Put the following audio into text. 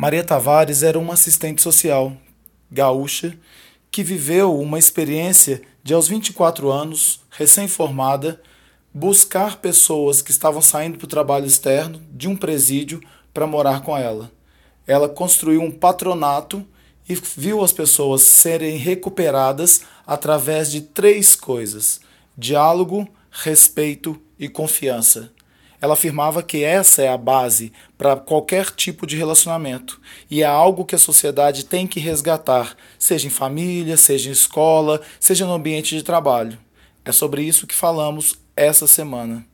Maria Tavares era uma assistente social gaúcha que viveu uma experiência de, aos 24 anos, recém-formada, buscar pessoas que estavam saindo para o trabalho externo de um presídio para morar com ela. Ela construiu um patronato e viu as pessoas serem recuperadas através de três coisas: diálogo, respeito e confiança. Ela afirmava que essa é a base para qualquer tipo de relacionamento e é algo que a sociedade tem que resgatar, seja em família, seja em escola, seja no ambiente de trabalho. É sobre isso que falamos essa semana.